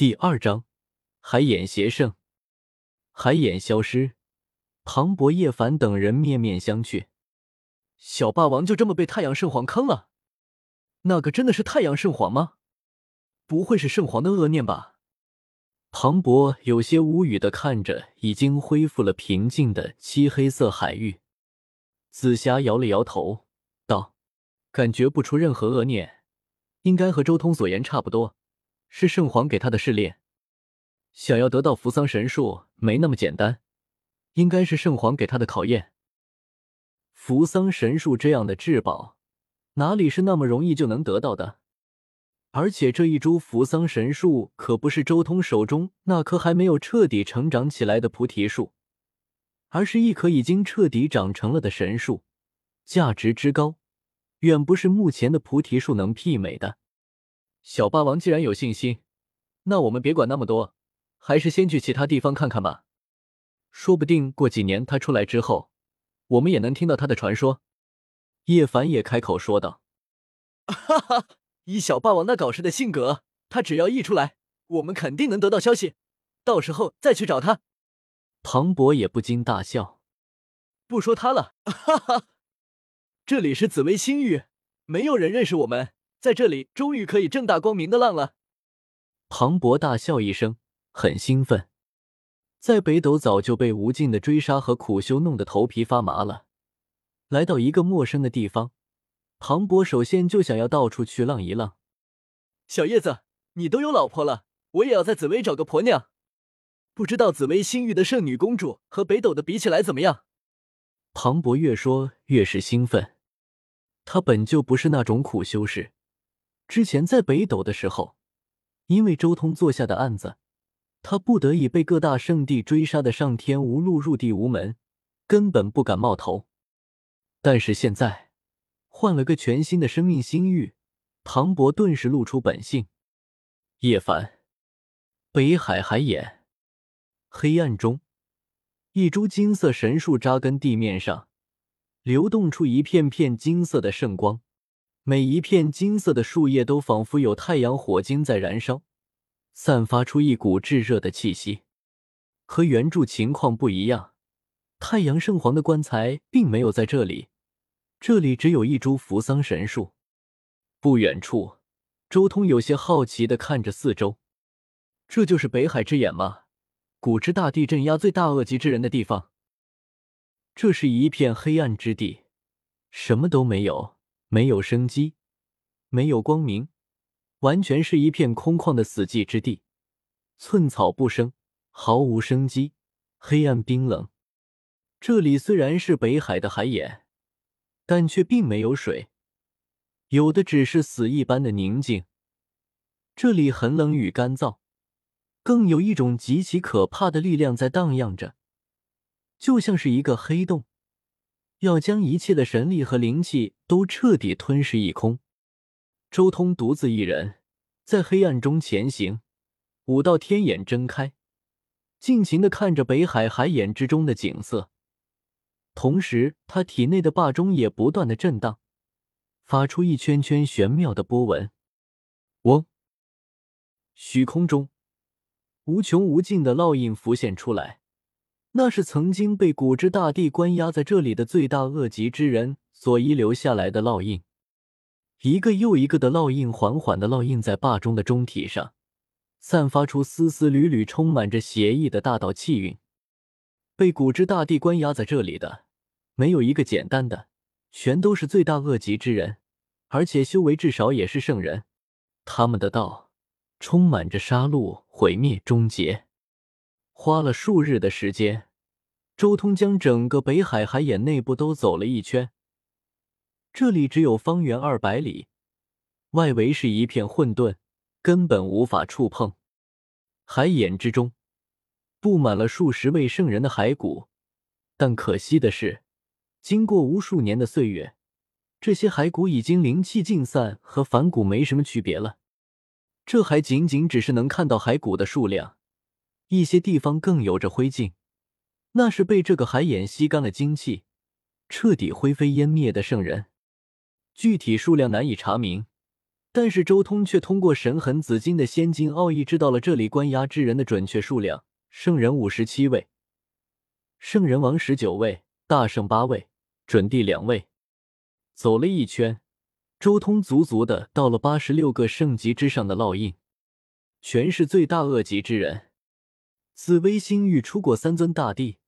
第二章，海眼邪圣，海眼消失。庞博、叶凡等人面面相觑。小霸王就这么被太阳圣皇坑了？那个真的是太阳圣皇吗？不会是圣皇的恶念吧？庞博有些无语的看着已经恢复了平静的漆黑色海域。紫霞摇了摇头，道：“感觉不出任何恶念，应该和周通所言差不多。”是圣皇给他的试炼，想要得到扶桑神树没那么简单，应该是圣皇给他的考验。扶桑神树这样的至宝，哪里是那么容易就能得到的？而且这一株扶桑神树可不是周通手中那棵还没有彻底成长起来的菩提树，而是一棵已经彻底长成了的神树，价值之高，远不是目前的菩提树能媲美的。小霸王既然有信心，那我们别管那么多，还是先去其他地方看看吧。说不定过几年他出来之后，我们也能听到他的传说。叶凡也开口说道：“哈哈，以小霸王那搞事的性格，他只要一出来，我们肯定能得到消息，到时候再去找他。”庞博也不禁大笑：“不说他了，哈哈，这里是紫薇星域，没有人认识我们。”在这里，终于可以正大光明的浪了。庞博大笑一声，很兴奋。在北斗早就被无尽的追杀和苦修弄得头皮发麻了，来到一个陌生的地方，庞博首先就想要到处去浪一浪。小叶子，你都有老婆了，我也要在紫薇找个婆娘。不知道紫薇星域的圣女公主和北斗的比起来怎么样？庞博越说越是兴奋，他本就不是那种苦修士。之前在北斗的时候，因为周通做下的案子，他不得已被各大圣地追杀的上天无路入地无门，根本不敢冒头。但是现在换了个全新的生命星域，唐博顿时露出本性。叶凡，北海海眼，黑暗中，一株金色神树扎根地面上，流动出一片片金色的圣光。每一片金色的树叶都仿佛有太阳火晶在燃烧，散发出一股炙热的气息。和原著情况不一样，太阳圣皇的棺材并没有在这里，这里只有一株扶桑神树。不远处，周通有些好奇的看着四周，这就是北海之眼吗？古之大地镇压最大恶极之人的地方。这是一片黑暗之地，什么都没有。没有生机，没有光明，完全是一片空旷的死寂之地，寸草不生，毫无生机，黑暗冰冷。这里虽然是北海的海眼，但却并没有水，有的只是死一般的宁静。这里很冷与干燥，更有一种极其可怕的力量在荡漾着，就像是一个黑洞。要将一切的神力和灵气都彻底吞噬一空。周通独自一人在黑暗中前行，五道天眼睁开，尽情的看着北海海眼之中的景色。同时，他体内的霸钟也不断的震荡，发出一圈圈玄妙的波纹。嗡！虚空中，无穷无尽的烙印浮现出来。那是曾经被古之大帝关押在这里的罪大恶极之人所遗留下来的烙印，一个又一个的烙印缓缓的烙印在霸中的中体上，散发出丝丝缕缕充满着邪意的大道气韵。被古之大帝关押在这里的，没有一个简单的，全都是罪大恶极之人，而且修为至少也是圣人。他们的道充满着杀戮、毁灭、终结。花了数日的时间，周通将整个北海海眼内部都走了一圈。这里只有方圆二百里，外围是一片混沌，根本无法触碰。海眼之中布满了数十位圣人的骸骨，但可惜的是，经过无数年的岁月，这些骸骨已经灵气尽散，和凡骨没什么区别了。这还仅仅只是能看到骸骨的数量。一些地方更有着灰烬，那是被这个海眼吸干了精气，彻底灰飞烟灭的圣人。具体数量难以查明，但是周通却通过神痕紫金的仙金奥义知道了这里关押之人的准确数量：圣人五十七位，圣人王十九位，大圣八位，准帝两位。走了一圈，周通足足的到了八十六个圣级之上的烙印，全是罪大恶极之人。紫微星域出过三尊大帝，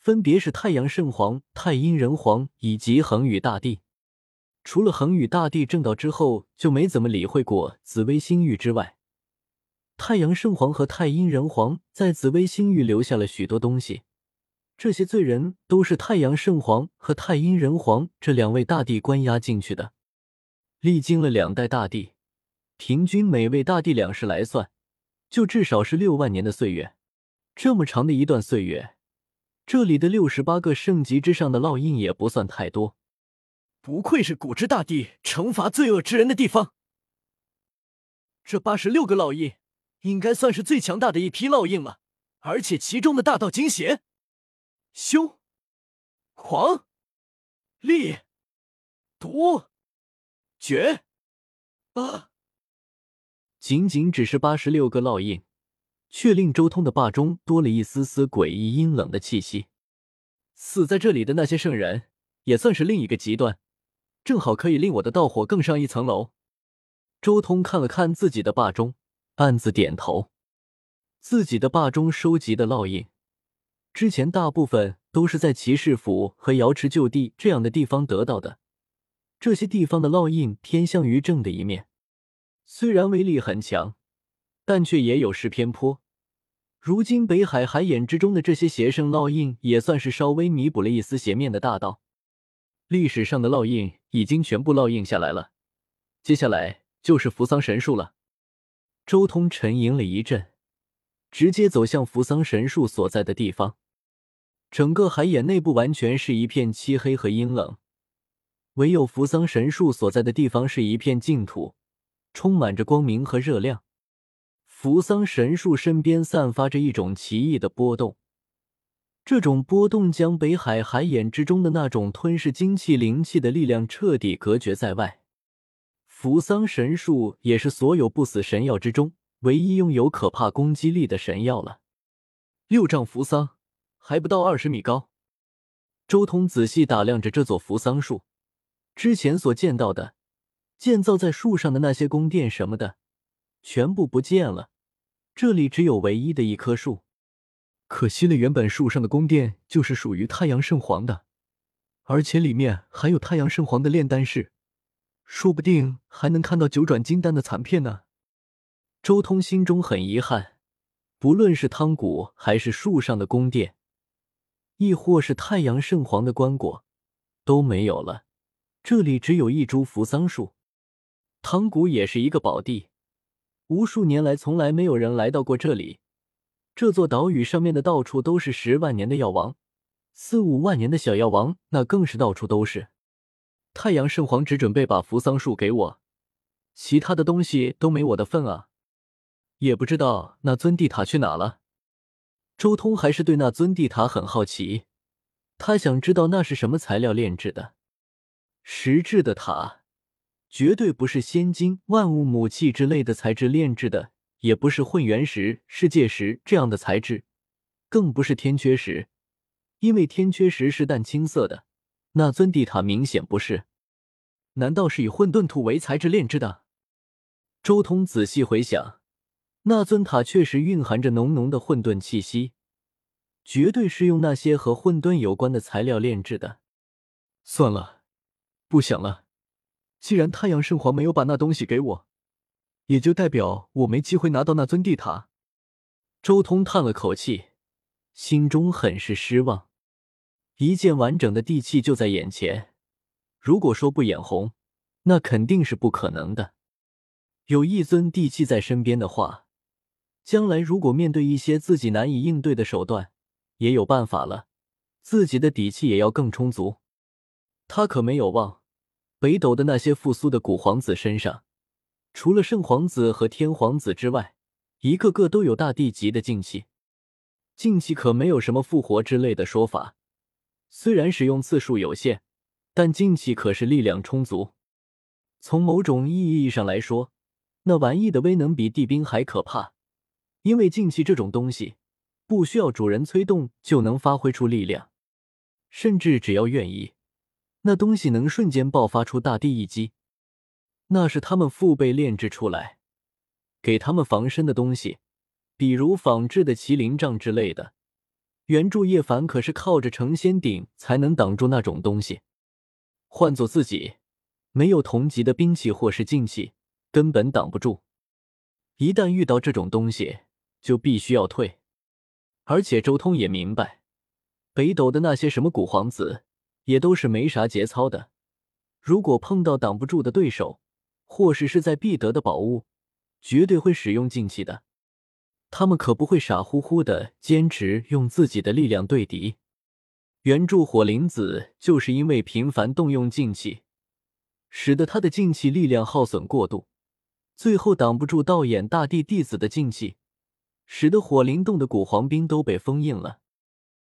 分别是太阳圣皇、太阴人皇以及恒宇大帝。除了恒宇大帝正道之后就没怎么理会过紫微星域之外，太阳圣皇和太阴人皇在紫微星域留下了许多东西。这些罪人都是太阳圣皇和太阴人皇这两位大帝关押进去的。历经了两代大帝，平均每位大帝两世来算，就至少是六万年的岁月。这么长的一段岁月，这里的六十八个圣级之上的烙印也不算太多。不愧是古之大帝惩罚罪恶之人的地方。这八十六个烙印，应该算是最强大的一批烙印了，而且其中的大道惊邪、凶、狂、厉、毒、绝啊！仅仅只是八十六个烙印，却令周通的霸中多了一丝丝诡异阴冷的气息。死在这里的那些圣人，也算是另一个极端。正好可以令我的道火更上一层楼。周通看了看自己的霸中，暗自点头。自己的霸中收集的烙印，之前大部分都是在骑士府和瑶池旧地这样的地方得到的。这些地方的烙印偏向于正的一面，虽然威力很强，但却也有失偏颇。如今北海海眼之中的这些邪圣烙印，也算是稍微弥补了一丝邪面的大道。历史上的烙印已经全部烙印下来了，接下来就是扶桑神树了。周通沉吟了一阵，直接走向扶桑神树所在的地方。整个海眼内部完全是一片漆黑和阴冷，唯有扶桑神树所在的地方是一片净土，充满着光明和热量。扶桑神树身边散发着一种奇异的波动。这种波动将北海海眼之中的那种吞噬精气灵气的力量彻底隔绝在外。扶桑神树也是所有不死神药之中唯一拥有可怕攻击力的神药了。六丈扶桑，还不到二十米高。周通仔细打量着这座扶桑树，之前所见到的建造在树上的那些宫殿什么的，全部不见了。这里只有唯一的一棵树。可惜了，原本树上的宫殿就是属于太阳圣皇的，而且里面还有太阳圣皇的炼丹室，说不定还能看到九转金丹的残片呢。周通心中很遗憾，不论是汤谷，还是树上的宫殿，亦或是太阳圣皇的棺椁，都没有了。这里只有一株扶桑树。汤谷也是一个宝地，无数年来从来没有人来到过这里。这座岛屿上面的到处都是十万年的药王，四五万年的小药王，那更是到处都是。太阳圣皇只准备把扶桑树给我，其他的东西都没我的份啊！也不知道那尊地塔去哪了。周通还是对那尊地塔很好奇，他想知道那是什么材料炼制的。石质的塔，绝对不是仙金、万物母气之类的材质炼制的。也不是混元石、世界石这样的材质，更不是天缺石，因为天缺石是淡青色的，那尊地塔明显不是。难道是以混沌土为材质炼制的？周通仔细回想，那尊塔确实蕴含着浓浓的混沌气息，绝对是用那些和混沌有关的材料炼制的。算了，不想了。既然太阳圣皇没有把那东西给我。也就代表我没机会拿到那尊地塔。周通叹了口气，心中很是失望。一件完整的地器就在眼前，如果说不眼红，那肯定是不可能的。有一尊地器在身边的话，将来如果面对一些自己难以应对的手段，也有办法了，自己的底气也要更充足。他可没有忘北斗的那些复苏的古皇子身上。除了圣皇子和天皇子之外，一个个都有大地级的静气。静气可没有什么复活之类的说法，虽然使用次数有限，但静气可是力量充足。从某种意义上来说，那玩意的威能比地兵还可怕，因为静气这种东西不需要主人催动就能发挥出力量，甚至只要愿意，那东西能瞬间爆发出大地一击。那是他们父辈炼制出来，给他们防身的东西，比如仿制的麒麟杖之类的。原著叶凡可是靠着成仙鼎才能挡住那种东西，换做自己，没有同级的兵器或是静气，根本挡不住。一旦遇到这种东西，就必须要退。而且周通也明白，北斗的那些什么古皇子，也都是没啥节操的。如果碰到挡不住的对手，或是势在必得的宝物，绝对会使用静气的。他们可不会傻乎乎的坚持用自己的力量对敌。原著火灵子就是因为频繁动用静气，使得他的静气力量耗损过度，最后挡不住道眼大帝弟子的静气，使得火灵洞的古皇兵都被封印了。